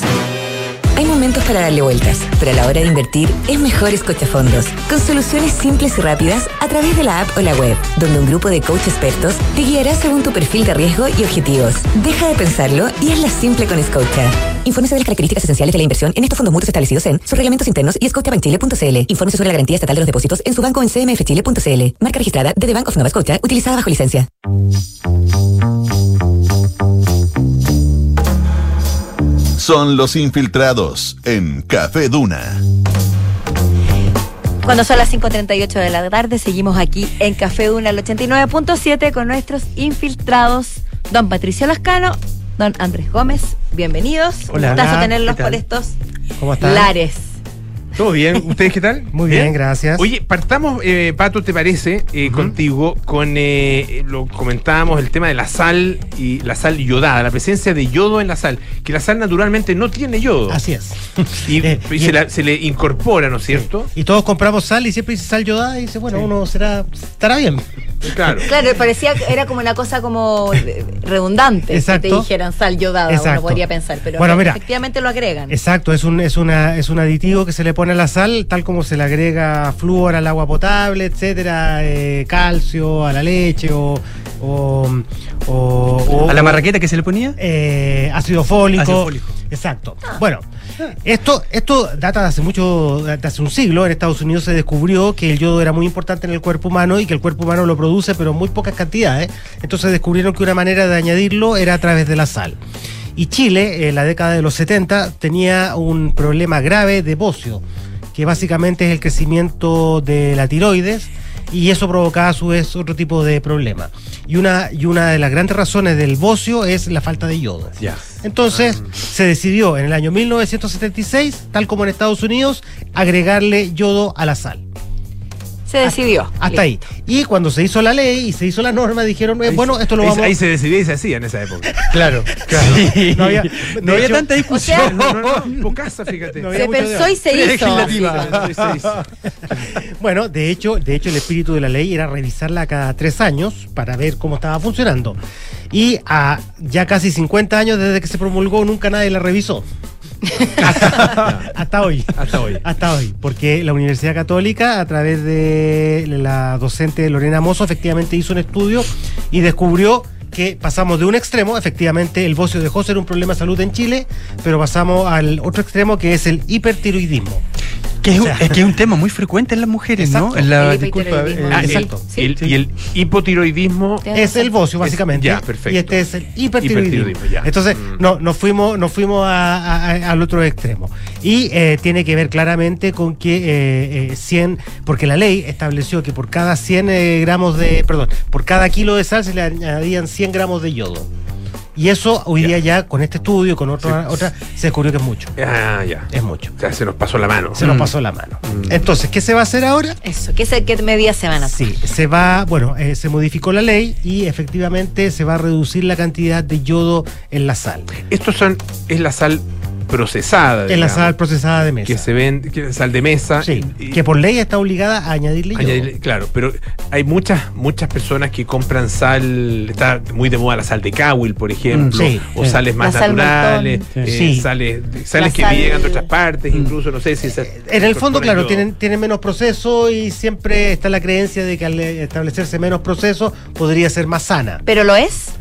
Hay momentos para darle vueltas, pero a la hora de invertir es mejor fondos, con soluciones simples y rápidas a través de la app o la web, donde un grupo de coach expertos te guiará según tu perfil de riesgo y objetivos. Deja de pensarlo y hazla simple con Scotia. Infórmese de las características esenciales de la inversión en estos fondos mutuos establecidos en sus reglamentos internos y scotiabankchile.cl. Infórmese sobre la garantía estatal de los depósitos en su banco en cmfchile.cl. Marca registrada de The Bank of Nova Scotia, utilizada bajo licencia. Son los infiltrados en Café Duna. Cuando son las 5.38 de la tarde, seguimos aquí en Café Duna, el 89.7, con nuestros infiltrados, don Patricio Lascano, don Andrés Gómez. Bienvenidos. Hola. Un gustazo tenerlos por estos ¿Cómo están? lares. ¿Todo bien? ¿Ustedes qué tal? Muy bien, gracias. Oye, partamos, eh, Pato, ¿te parece? eh, Contigo, con, eh, lo comentábamos, el tema de la sal y la sal yodada, la presencia de yodo en la sal, que la sal naturalmente no tiene yodo. Así es. Y, Eh, y y- se, la- se le incorpora, ¿no es cierto? Y todos compramos sal y siempre dice sal yodada y dice, bueno, uno será, estará bien. Claro. Claro, parecía que era como una cosa como redundante. Si te Exacto. dijeran sal yodada, uno Exacto. podría pensar, pero Bueno, mira. efectivamente lo agregan. Exacto, es un, es, una, es un aditivo que se le pone a la sal, tal como se le agrega flúor al agua potable, etcétera, eh, calcio a la leche o. o, o- o- ¿A la marraqueta que se le ponía? eh, ácido fólico. Ácido fólico. Exacto. Bueno, esto, esto data de hace mucho, de hace un siglo. En Estados Unidos se descubrió que el yodo era muy importante en el cuerpo humano y que el cuerpo humano lo produce, pero en muy pocas cantidades. Entonces descubrieron que una manera de añadirlo era a través de la sal. Y Chile, en la década de los 70, tenía un problema grave de bocio, que básicamente es el crecimiento de la tiroides y eso provocaba a su vez otro tipo de problema. Y una, y una de las grandes razones del bocio es la falta de yodo. Ya. Entonces se decidió en el año 1976, tal como en Estados Unidos, agregarle yodo a la sal. Se decidió. Hasta ahí. Y cuando se hizo la ley y se hizo la norma, dijeron, eh, bueno, esto lo vamos ahí se decidía y se hacía en esa época. Claro, claro. No había, No había hecho, tanta discusión. O sea, No, no, no, pocasa, fíjate. No había Se pensó y se hizo. Legislativa. así. Se hizo. Bueno, de hecho, de hecho, el espíritu de la ley era revisarla cada tres años para ver cómo estaba funcionando. Y a ya casi 50 años desde que se promulgó, nunca nadie la revisó. Hasta, hasta hoy. Hasta hoy. Hasta hoy. Porque la Universidad Católica, a través de la docente Lorena Mozo, efectivamente hizo un estudio y descubrió que pasamos de un extremo, efectivamente el bocio dejó de ser un problema de salud en Chile, pero pasamos al otro extremo que es el hipertiroidismo. Que es, O un- sea- es que es un tema muy frecuente en las mujeres, ¿no? Exacto. En la, El disculpa, eh, Ah, Exacto. el- y el hipotiroidismo. Es el bocio, básicamente. Ya, perfecto. Y este es el hipertiroidismo. Hipertiroidismo, ya. Entonces, Mm. no, nos fuimos, nos fuimos a- a- a- al otro extremo. Y eh, tiene que ver claramente con que eh, eh, 100, porque la ley estableció que por cada 100 eh, gramos de, perdón, por cada kilo de sal se le añadían 100 gramos de yodo. Y eso hoy día ya con este estudio, con otra, otra, se descubrió que es mucho. Ah, ya. Es mucho. O sea, se nos pasó la mano. Se nos pasó la mano. Entonces, ¿qué se va a hacer ahora? Eso, ¿qué, se- qué medidas se van a tomar? Sí, se va, bueno, eh, se modificó la ley y efectivamente se va a reducir la cantidad de yodo en la sal. Estos son, es la sal procesada. En la sal procesada de mesa. Que se ven, que sal de mesa. Sí, y- que por ley está obligada a añadirle yodo. añadirle- claro, pero hay muchas muchas personas que compran sal, está muy de moda la sal de Kawil, por ejemplo, Mm, sí, o sí. sales más La naturales, Montón. eh, Sí. sales, sales que sal- llegan de otras partes, incluso no sé si esas- En el fondo, claro, yodo. tienen, tienen menos proceso y siempre está la creencia de que al establecerse menos proceso podría ser más sana. ¿Pero lo es?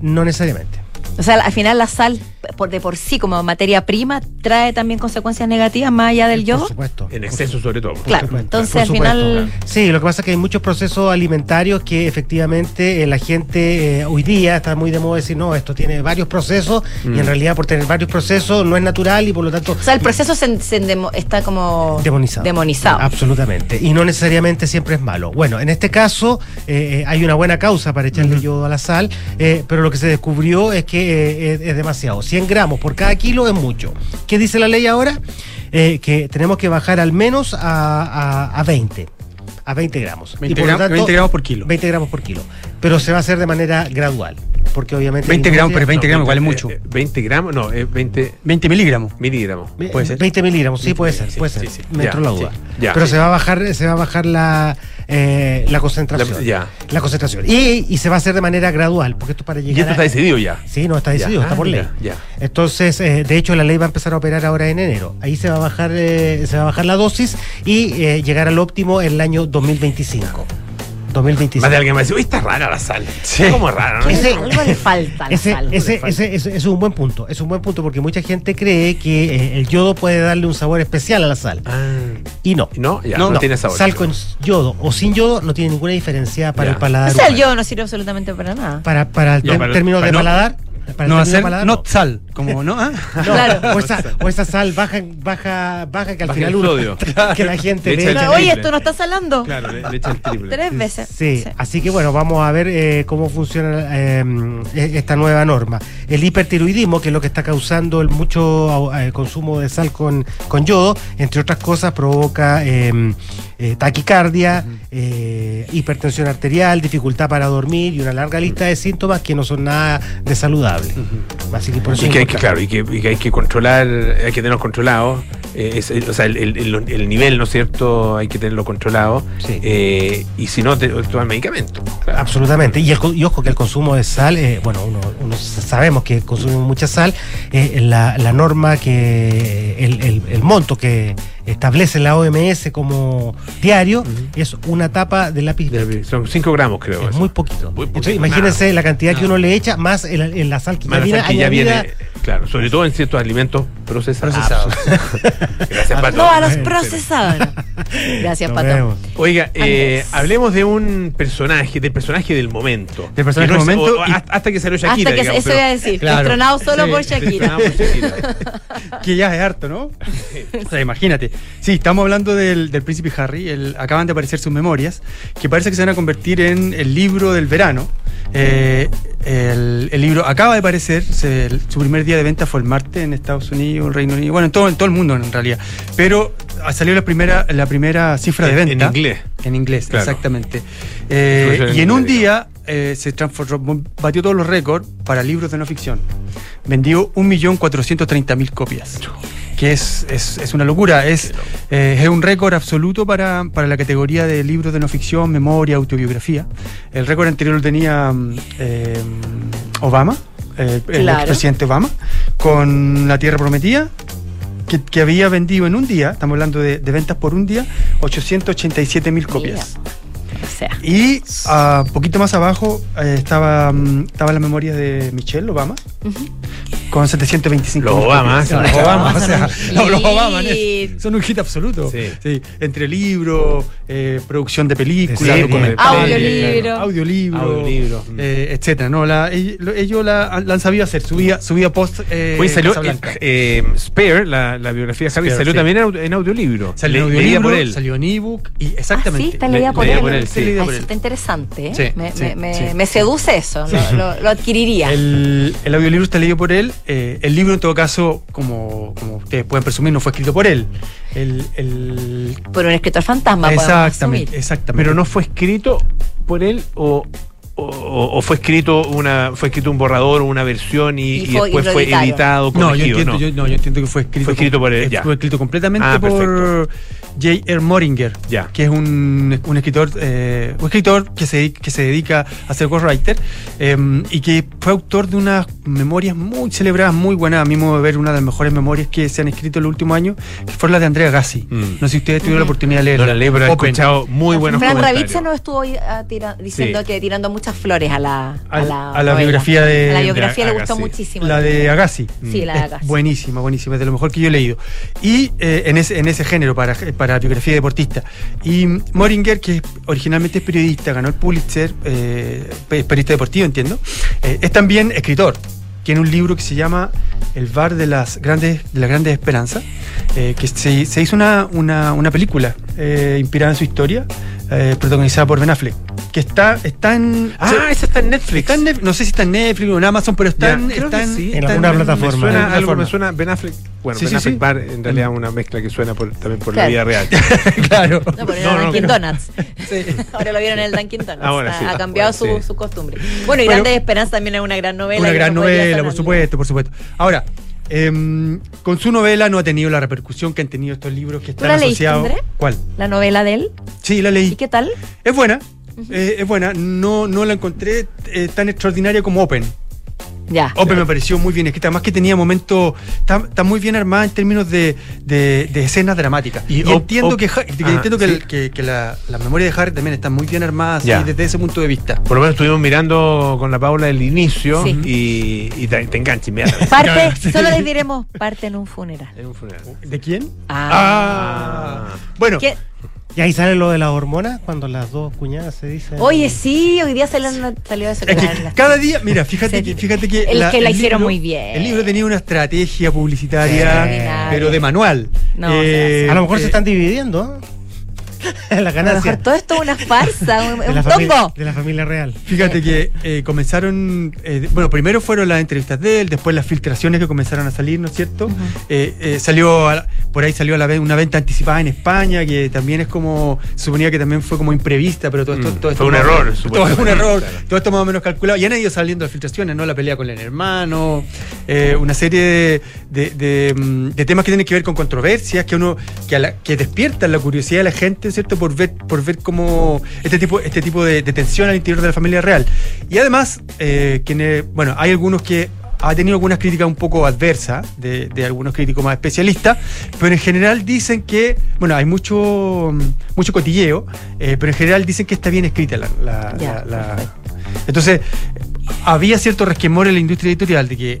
No necesariamente. O sea, al final la sal por, de por sí como materia prima trae también consecuencias negativas más allá del yodo. Por supuesto. En exceso, sobre todo. Claro, supuesto, entonces por al final. supuesto. Sí, lo que pasa es que hay muchos procesos alimentarios que efectivamente eh, la gente eh, hoy día está muy de moda decir, no, esto tiene varios procesos Mm. y en realidad por tener varios procesos no es natural y por lo tanto O sea, el proceso se, se demo- está como demonizado. demonizado. Absolutamente. Y no necesariamente siempre es malo. Bueno, en este caso eh, hay una buena causa para echarle yodo a la sal, eh, pero lo que se descubrió es que eh, es, es demasiado. 100 gramos por cada kilo es mucho. ¿Qué dice la ley ahora? Eh, que tenemos que bajar al menos a, a- a 20. A 20 gramos. 20 por lo gram- 20 gramos por kilo. 20 gramos por kilo. Pero se va a hacer de manera gradual. Porque obviamente. 20 la gramos, pero 20 gramos igual es eh, mucho. eh, 20 gramos, no, eh, 20 20 miligramos. miligramos. Puede ser. 20 miligramos, sí, puede ser, sí, puede sí, ser. sí. Me Ya, entró la sí, duda. ya. Pero Sí. se va a bajar, se va a bajar la, eh, la concentración. La- ya. La concentración. Y, y se va a hacer de manera gradual, porque esto es para llegar Y esto a- está decidido ya. Sí, no, está decidido, Ya. está Ah, por ley. ya. Entonces, eh, de hecho, la ley va a empezar a operar ahora en enero. Ahí se va a bajar, eh, se va a bajar la dosis y eh, llegar al óptimo en el año 2025. 2025. Más de alguien me dice, uy, está rara la sal. Sí. Como rara, ¿no? Ese- Algo le falta la Ese, sal. ese, ese- ese es un buen punto, es un buen punto porque mucha gente cree que eh, el yodo puede darle un sabor especial a la sal. Y no. No, ya, no, tiene sabor. Sal con yodo o sin yodo no tiene ninguna diferencia para Ya. el paladar. O sea, el yodo no sirve absolutamente para nada. Para, para el Ya, para el- término para de no- paladar. Para No paladar, not sal, como no. ¿Ah? no. Claro. O, esa, o esa sal baja, baja, baja que al Baja final uno- que la gente Le echa No, oye, esto no está salando. Claro, le, le echa el triple. Tres veces. Sí, así que bueno, vamos a ver eh, cómo funciona eh, esta nueva norma. El hipertiroidismo, que es lo que está causando el mucho eh, consumo de sal con, con yodo, entre otras cosas, provoca eh, eh, taquicardia, eh, hipertensión arterial, dificultad para dormir y una larga lista de síntomas que no son nada de saludable. Así que por eso Y que hay que, claro, y que, y que hay que controlar, hay que tenerlo controlado. eh, es- o sea, el, el- el- el nivel, ¿no es cierto? Hay que tenerlo controlado. Sí. eh, y si no, te, tomar medicamento. Claro. Absolutamente. Y, el y ojo que el consumo de sal, eh, bueno, uno, uno sabemos que consumimos mucha sal, eh, la, la norma que, el monto que establece la OMS como diario es una tapa de lápiz verde. Son 5 gramos, creo. Es eso. muy poquito. Muy poquito, Entonces, imagínense nada. la cantidad que uno le echa más el- el- la sal que Más ya la viene sal que ya añadida. viene, claro, sobre todo en ciertos alimentos procesados. Procesados. Gracias, Pato. No a los procesadores. Gracias, Nos Pato. vemos. Oiga, eh, hablemos de un personaje, del personaje del momento. Del personaje no del momento o- y- hasta, hasta que salió Shakira. Hasta que digamos, eso pero- iba a decir, Claro. destronado solo Sí, por Shakira. Destronado por Shakira. que ya es harto, ¿no? o sea, imagínate. Sí, estamos hablando del, del príncipe Harry. el- acaban de aparecer sus memorias, que parece que se van a convertir en el libro del verano. Eh, el, el libro acaba de aparecer, se- el- su primer día de venta fue el martes en Estados Unidos, Reino Unido, bueno, en todo, en todo el mundo en realidad. Pero ah, salió la primera, la primera cifra de En- venta. en inglés. En inglés, Claro. exactamente. Eh, y en un día eh, se transformó, batió todos los récords para libros de no ficción. Vendió 1.430.000 copias. Que es, es, es una locura. Es, eh, es un récord absoluto para, para la categoría de libros de no ficción, memoria, autobiografía. El récord anterior lo tenía mm, eh, Obama, eh, el Claro. presidente Obama, con La Tierra Prometida. Que, que había vendido en un día, estamos hablando de, de ventas por un día, 887 mil copias. O sea, Y ah, poquito más abajo eh, estaba, mm, estaba la memoria de Michelle Obama con 725 Los son Los Obamas, son o sea, un no, los hit. Obamas es- son un hit absoluto. Sí. Sí, Entre libros, eh, producción de películas, documentales, Audiolibro. audiolibro, Audiolibro. eh, etcétera. No, la, ellos, lo- ellos la, la han sabido hacer. Subía, subía post. Eh, Hoy salió eh, eh, Spare, la, la biografía de Harry, Spare, salió sí. también en, audio- en audiolibro. Salió en audiolibro, por él. salió en ebook y Ah, exactamente. sí, está Le- leída por él. por Ah, eso está interesante. ¿eh? Sí, me, sí, me- me- sí. me seduce eso. Lo, lo- lo adquiriría. El, el audiolibro está leído por él. eh, el libro, en todo caso, como, como ustedes pueden presumir, no fue escrito por él. El, el- Por un escritor fantasma, exactamente, exactamente. Pero no fue escrito por él o, o, o fue escrito una fue escrito un borrador o una versión y, Y y fue- y después fue editado, No, yo corregido, entiendo, ¿no? Yo, no, yo entiendo que fue escrito, Fue escrito por él, eh, ya. Fue escrito completamente Ah, por, perfecto. J.R. Moringer, Ya. que es un, un escritor, eh, un escritor que se, que se dedica a ser ghostwriter eh, y que fue autor de unas memorias muy celebradas, muy buenas. A mí me voy a ver una de las mejores memorias que se han escrito en los últimos años, que fue la de Andrea Gassi. Mm. No sé si ustedes tuvieron la oportunidad de leerla. No la leí, pero he escuchado muy buenos Fran comentarios. Ravizza nos estuvo ah, tira- diciendo Sí. que tirando muchas flores a la, a Al- la, a la biografía de- A la de biografía le gustó muchísimo. La de Agassi. Sí, la de Es Agassi. Buenísima, buenísima, es de lo mejor que yo he leído. Y eh, en, ese, en ese género, para, para biografía deportista. Y Moringer, que originalmente es periodista, ganó el Pulitzer, eh, pe- periodista deportivo, entiendo, eh, es también escritor. Tiene un libro que se llama El bar de las grandes, de las grandes esperanzas, eh, que se, se hizo una, una, una película eh, inspirada en su historia, eh, protagonizada por Ben Affleck, que está, está en... Ah, se- esa está en Netflix. Está en Netflix, no sé si está en Netflix o en Amazon, pero está Ya, en, creo está que en- sí. en está alguna en- plataforma. Me suena, en algo me plataforma. suena Ben Affleck. Bueno, Sí, Ben sí, Affleck sí. Bar en realidad una mezcla que suena por- también por la vida real. claro. No, Dunkin' no. Donuts. Ahora lo vieron en el Dunkin' Donuts. Ahora ha, sí. ha cambiado su, Bueno, su costumbre. Bueno, y Bueno, Grandes Esperanzas también es una gran novela. Una gran novela, por supuesto, por supuesto. Ahora, em, con su novela no ha tenido la repercusión que han tenido estos libros que ¿Tú están la leíste, asociados. ¿Cuál? La novela de él. Sí, la ¿Y leí. qué tal? Es buena. eh, es buena. No, no la encontré eh, tan extraordinaria como Open. Ya. Open me pareció muy bien escrita, además que tenía momentos. Está, está muy bien armada en términos de, de- de escenas dramáticas. Y Y, Op- entiendo Op- que, Ha- que Ajá, entiendo que, sí. el- que- que la, la memoria de Harry también está muy bien armada así, Ya. desde ese punto de vista. Por lo menos estuvimos mirando con la Paula el inicio Sí. y, y te, te engancha. Parte, Sí. solo les diremos parte en un funeral. En un funeral. ¿De quién? Ah. Ah. Bueno, ¿Qué? Y ahí sale lo de las hormonas, cuando las dos cuñadas se dicen. Oye, sí, hoy día salió, salió eso. Es que la- la- cada día, mira, fíjate que, fíjate que, El que la hicieron libro- muy bien. El libro tenía una estrategia publicitaria, pero de manual. No, o sea, a lo mejor se eh, están dividiendo. la A lo ganancia. mejor todo esto es una farsa, un, de, un la familia, tongo. de la familia real. Fíjate que eh, comenzaron, eh, bueno, primero fueron las entrevistas de él, después las filtraciones que comenzaron a salir, ¿no es cierto? Eh, eh, salió, a la- por ahí salió a la vez una venta anticipada en España, que también es como, se suponía que también fue como imprevista, pero todo esto, Mm, todo esto fue un error, menos- Todo es un error, claro. todo esto más o menos calculado. Y han ido saliendo las filtraciones, ¿no? La pelea con el hermano, eh, una serie de, de- de, mm, de temas que tienen que ver con controversias, que uno, que, a la- que despiertan la curiosidad de la gente, ¿cierto? Por ver, por ver cómo este tipo, este tipo de, de tensión al interior de la familia real. Y además, eh, quienes, bueno, hay algunos que ha tenido algunas críticas un poco adversas de, de algunos críticos más especialistas, pero en general dicen que, bueno, hay mucho, mucho cotilleo, eh, pero en general dicen que está bien escrita la, la- Ya, la- la- entonces, había cierto resquemor en la industria editorial de que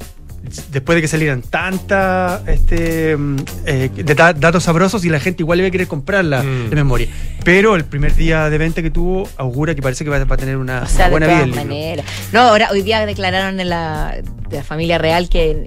después de que salieran tantas este, mm, eh, de da- datos sabrosos y la gente igual iba a querer comprarla Mm. de memoria. Pero el primer día de venta que tuvo augura que parece que va, va a tener una, O sea, una de buena vida todas maneras. No, ahora hoy día declararon en la, de la familia real que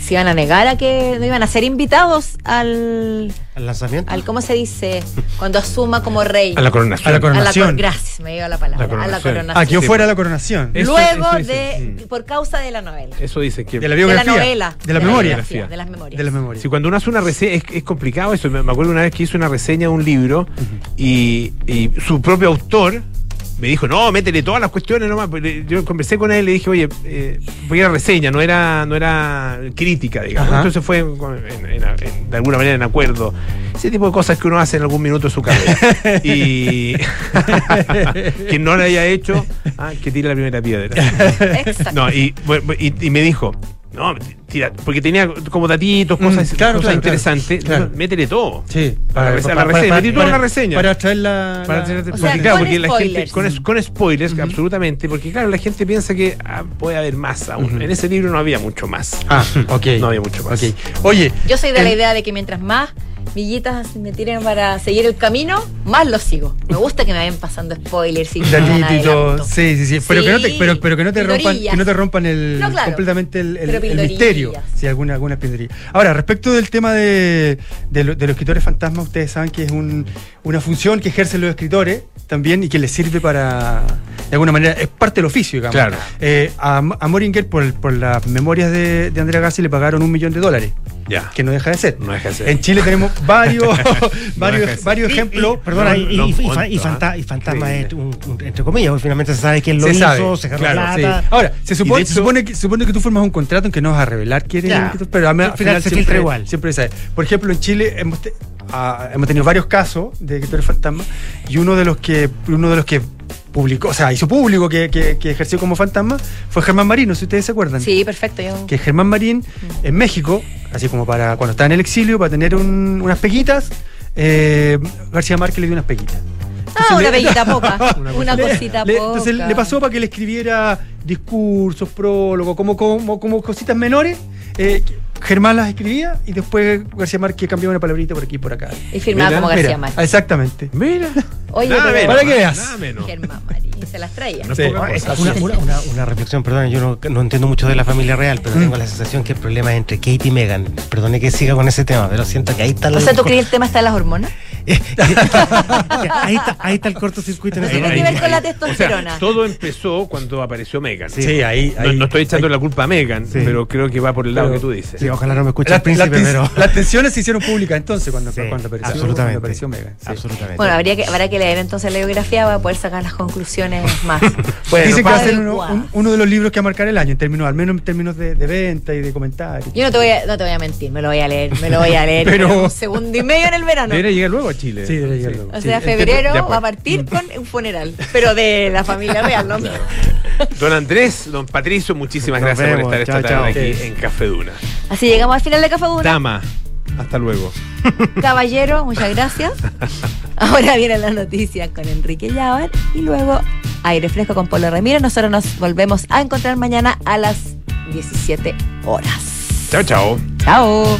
se iban a negar a que no iban a ser invitados al, ¿Al lanzamiento? al ¿cómo se dice? Cuando asuma como rey. A la coronación. A la A la coronación. cor- gracias, me dio la palabra. La coronación. A la coronación. Ah, que yo Sí. fuera a la coronación. Eso- Luego eso de, por causa de la novela. Eso dice que. De la De la biografía. novela. De la memoria. biografía, De las memorias. De la memoria. Si cuando uno hace una reseña, es, es complicado eso. Me, me acuerdo una vez que hice una reseña de un libro y, y su propio autor me dijo, no, métele todas las cuestiones nomás. Pero Yo conversé con él y le dije, oye, eh, porque era reseña, no era, no era crítica, digamos. Ajá. Entonces fue en- en- en- de alguna manera en acuerdo. Ese tipo de cosas que uno hace en algún minuto de su carrera. y quien no lo haya hecho, ah, que tire la primera piedra. Exacto. No, y, y me dijo, no, tira, porque tenía como datitos, cosas, Mm, claro, cosas claro, claro. interesantes. Claro. Métele todo. Sí, Para, la rese- la reseña, metí toda la reseña. Para traer la. Para hacer- O porque, sea, claro, con porque la gente, spoilers. con, spoilers, absolutamente, porque claro, la gente piensa que ah, puede haber más aún. En ese libro no había mucho más. Ah, ok. No había mucho más. Ok. Oye. Yo soy de la idea de que mientras más millitas me tiren para seguir el camino, más lo sigo. Me gusta que me vayan pasando spoilers y Datito y todo. adelanto. Sí, sí, sí. Pero, Sí, que no te, pero, pero que no te rompan, pildorillas. que no te rompan el, No, claro. completamente el, el- Pero el pildorillas. misterio. Sí, alguna, alguna pildoría. Ahora, respecto del tema de, de, lo- de los escritores fantasmas, ustedes saben que es un- una función que ejercen los escritores también y que les sirve para, de alguna manera, es parte del oficio, digamos. Claro. Eh, a, a Moringer, por, por las memorias de, de Andrea Gassi, le pagaron un millón de dólares. Ya. Que no deja de ser. No deja de ser. En Chile tenemos varios, varios, varios ejemplos. perdona, y, y- y- y fanta- ¿ah? y fantasma es un, un- entre comillas, porque finalmente se sabe quién lo se hizo, sabe, se claro, plata. sí. Ahora, se supone, se supone que, supone que tú firmas un contrato en que no vas a revelar quién eres, pero a mí- Al al final final se siempre, filtra igual. siempre sabe. Por ejemplo, en Chile hemos te- a- hemos tenido varios casos de que tú eres fantasma y uno de los que uno de los que publicó, o sea, hizo público que, que- que ejerció como fantasma fue Germán Marín, no sé si ustedes se acuerdan. Sí, perfecto. Yo... Que Germán Marín en México, así como para cuando estaba en el exilio, para tener un- unas peguitas, eh, García Márquez le dio unas peguitas. Ah, una le- peguita poca. una cosita le- poca. Entonces le pasó para que le escribiera discursos, prólogos, como, como, como cositas menores. eh, Germán las escribía y después García Márquez cambiaba una palabrita por aquí y por acá. Y firmaba Mira, como García Márquez. Exactamente. Mira. Oye, Nada pero- menos, Para que veas. Nada menos. Germán Marín se las traía. No Sí. Una, una- una- reflexión, perdón, yo no, no entiendo mucho de la familia real, pero tengo la sensación que el problema es entre Kate y Megan. Perdone que siga con ese tema, pero siento que ahí está O la- sea, ¿tú crees que el tema está en las hormonas? ahí, está, ahí está el cortocircuito en ese Tiene que momento. ver con la O sea, testosterona. todo empezó cuando apareció Megan. Sí, ahí- No, ahí- no estoy echando la culpa a Megan, Sí. pero creo que va por el lado Pero- que tú dices. Sí, ojalá no me escuche La- el príncipe, la ten- pero... Las tensiones se hicieron públicas entonces cuando, Sí, cuando apareció, absolutamente. cuando apareció Megan. sí. Absolutamente. Bueno, habría que, habrá que leer entonces la biografía para poder sacar las conclusiones más. Bueno, Dicen que va a ser uno, guau. un- uno de los libros que va a marcar el año, en términos, al menos en términos de, de venta y de comentarios. Yo no te, voy a, no te voy a mentir, me lo voy a leer, me lo voy a leer. Pero- un segundo y medio en el verano. Debería llegar luego a Chile. Sí, debería luego. O Sí, sea, febrero Ya, pues. va a partir con un funeral, pero de la familia real, ¿no? Don Andrés, don Patricio, muchísimas Nos gracias vemos, por estar esta tarde chao. aquí en Café Duna. Así llegamos al final de Café Duna. Dama, hasta luego. Caballero, muchas gracias. Ahora vienen las noticias con Enrique Llavar y luego aire fresco con Polo Ramírez. Nosotros nos volvemos a encontrar mañana a las 17 horas. Chao, chao. Chao.